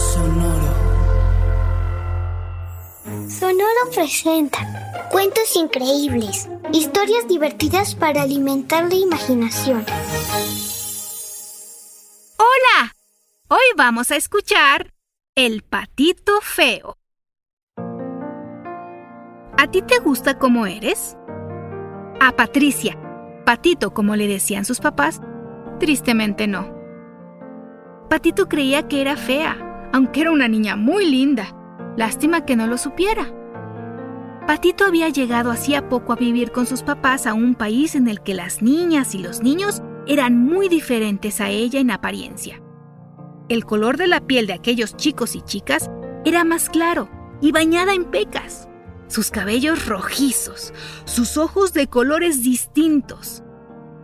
Sonoro. Sonoro presenta cuentos increíbles, historias divertidas para alimentar la imaginación. Hola, hoy vamos a escuchar El patito feo. ¿A ti te gusta cómo eres? A Patricia, patito como le decían sus papás, tristemente no. Patito creía que era fea aunque era una niña muy linda. Lástima que no lo supiera. Patito había llegado hacía poco a vivir con sus papás a un país en el que las niñas y los niños eran muy diferentes a ella en apariencia. El color de la piel de aquellos chicos y chicas era más claro y bañada en pecas. Sus cabellos rojizos, sus ojos de colores distintos.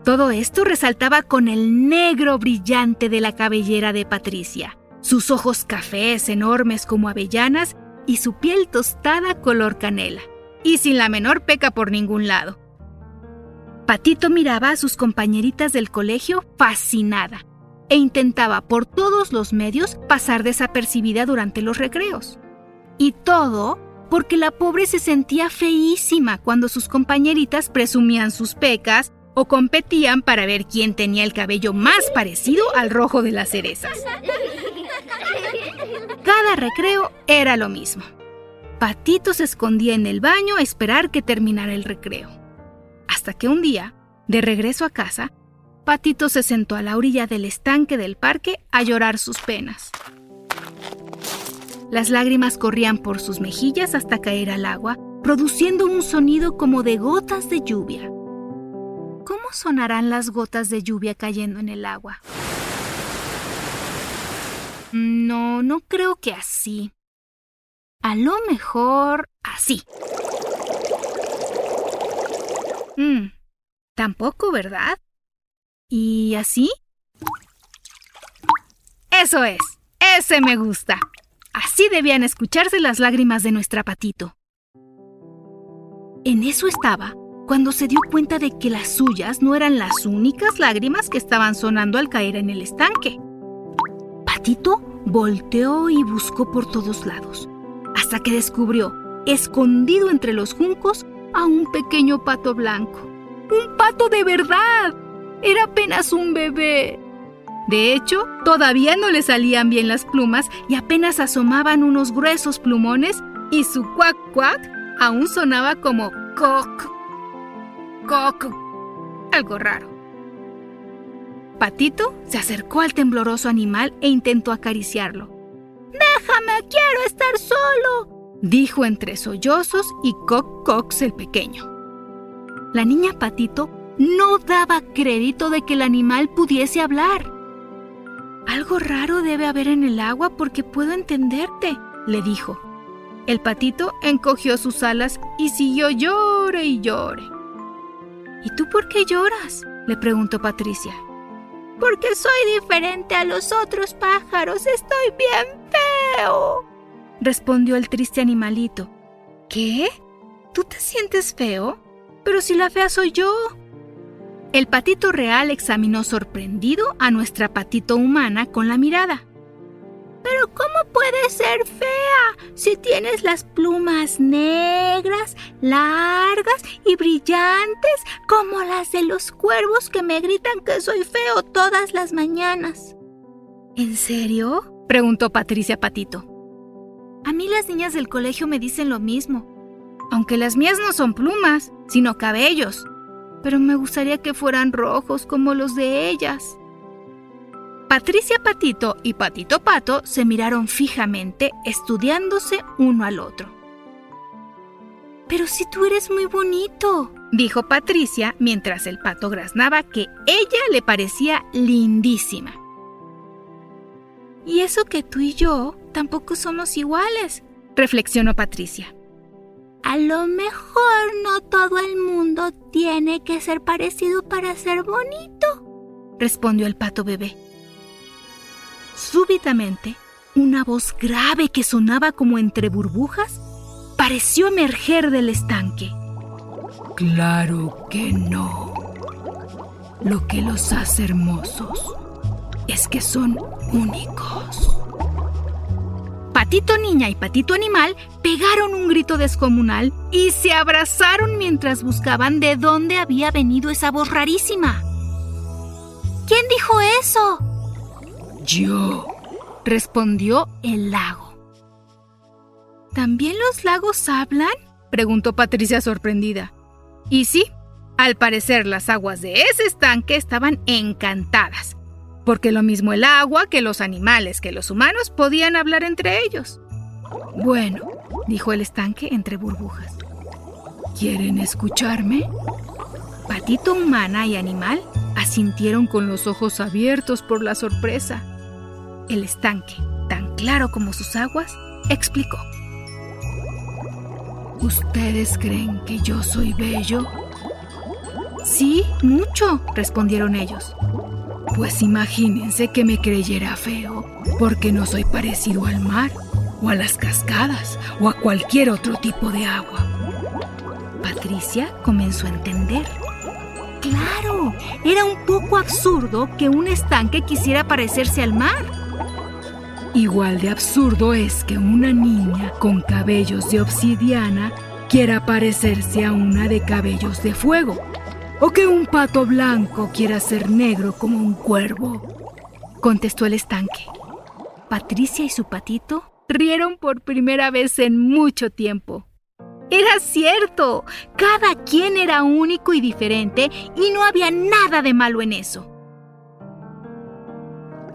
Todo esto resaltaba con el negro brillante de la cabellera de Patricia sus ojos cafés enormes como avellanas y su piel tostada color canela, y sin la menor peca por ningún lado. Patito miraba a sus compañeritas del colegio fascinada e intentaba por todos los medios pasar desapercibida durante los recreos. Y todo porque la pobre se sentía feísima cuando sus compañeritas presumían sus pecas o competían para ver quién tenía el cabello más parecido al rojo de las cerezas. Cada recreo era lo mismo. Patito se escondía en el baño a esperar que terminara el recreo. Hasta que un día, de regreso a casa, Patito se sentó a la orilla del estanque del parque a llorar sus penas. Las lágrimas corrían por sus mejillas hasta caer al agua, produciendo un sonido como de gotas de lluvia. ¿Cómo sonarán las gotas de lluvia cayendo en el agua? No, no creo que así. A lo mejor así. Mm, tampoco, ¿verdad? ¿Y así? Eso es, ese me gusta. Así debían escucharse las lágrimas de nuestra patito. En eso estaba cuando se dio cuenta de que las suyas no eran las únicas lágrimas que estaban sonando al caer en el estanque. Patito volteó y buscó por todos lados, hasta que descubrió, escondido entre los juncos, a un pequeño pato blanco. ¡Un pato de verdad! Era apenas un bebé. De hecho, todavía no le salían bien las plumas y apenas asomaban unos gruesos plumones y su cuac cuac aún sonaba como coc, coc, algo raro. Patito se acercó al tembloroso animal e intentó acariciarlo. Déjame, quiero estar solo, dijo entre sollozos y Coc Cox el pequeño. La niña Patito no daba crédito de que el animal pudiese hablar. Algo raro debe haber en el agua porque puedo entenderte, le dijo. El patito encogió sus alas y siguió llore y llore. ¿Y tú por qué lloras? le preguntó Patricia. Porque soy diferente a los otros pájaros. Estoy bien feo. Respondió el triste animalito. ¿Qué? ¿Tú te sientes feo? Pero si la fea soy yo. El patito real examinó sorprendido a nuestra patito humana con la mirada. Pero ¿cómo puedes ser fea si tienes las plumas negras, largas y brillantes como las de los cuervos que me gritan que soy feo todas las mañanas? ¿En serio? preguntó Patricia Patito. A mí las niñas del colegio me dicen lo mismo, aunque las mías no son plumas, sino cabellos, pero me gustaría que fueran rojos como los de ellas. Patricia Patito y Patito Pato se miraron fijamente, estudiándose uno al otro. Pero si tú eres muy bonito, dijo Patricia mientras el pato graznaba que ella le parecía lindísima. Y eso que tú y yo tampoco somos iguales, reflexionó Patricia. A lo mejor no todo el mundo tiene que ser parecido para ser bonito, respondió el pato bebé. Súbitamente, una voz grave que sonaba como entre burbujas pareció emerger del estanque. Claro que no. Lo que los hace hermosos es que son únicos. Patito Niña y Patito Animal pegaron un grito descomunal y se abrazaron mientras buscaban de dónde había venido esa voz rarísima. ¿Quién dijo eso? Yo, respondió el lago. ¿También los lagos hablan? preguntó Patricia sorprendida. Y sí, al parecer las aguas de ese estanque estaban encantadas, porque lo mismo el agua que los animales que los humanos podían hablar entre ellos. Bueno, dijo el estanque entre burbujas. ¿Quieren escucharme? Patito humana y animal asintieron con los ojos abiertos por la sorpresa. El estanque, tan claro como sus aguas, explicó. ¿Ustedes creen que yo soy bello? Sí, mucho, respondieron ellos. Pues imagínense que me creyera feo, porque no soy parecido al mar, o a las cascadas, o a cualquier otro tipo de agua. Patricia comenzó a entender. Claro, era un poco absurdo que un estanque quisiera parecerse al mar. Igual de absurdo es que una niña con cabellos de obsidiana quiera parecerse a una de cabellos de fuego. O que un pato blanco quiera ser negro como un cuervo. Contestó el estanque. Patricia y su patito rieron por primera vez en mucho tiempo. Era cierto, cada quien era único y diferente y no había nada de malo en eso.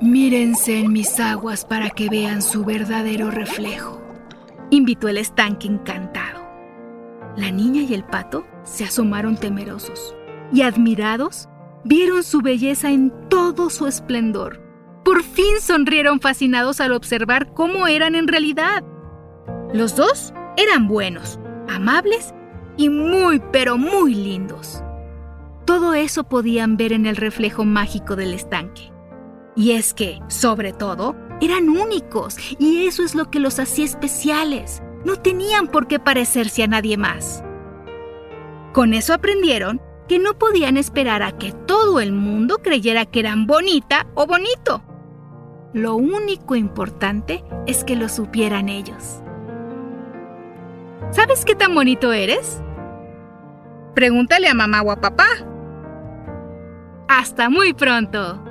Mírense en mis aguas para que vean su verdadero reflejo, invitó el estanque encantado. La niña y el pato se asomaron temerosos y admirados vieron su belleza en todo su esplendor. Por fin sonrieron fascinados al observar cómo eran en realidad. Los dos eran buenos, amables y muy pero muy lindos. Todo eso podían ver en el reflejo mágico del estanque. Y es que, sobre todo, eran únicos y eso es lo que los hacía especiales. No tenían por qué parecerse a nadie más. Con eso aprendieron que no podían esperar a que todo el mundo creyera que eran bonita o bonito. Lo único importante es que lo supieran ellos. ¿Sabes qué tan bonito eres? Pregúntale a mamá o a papá. Hasta muy pronto.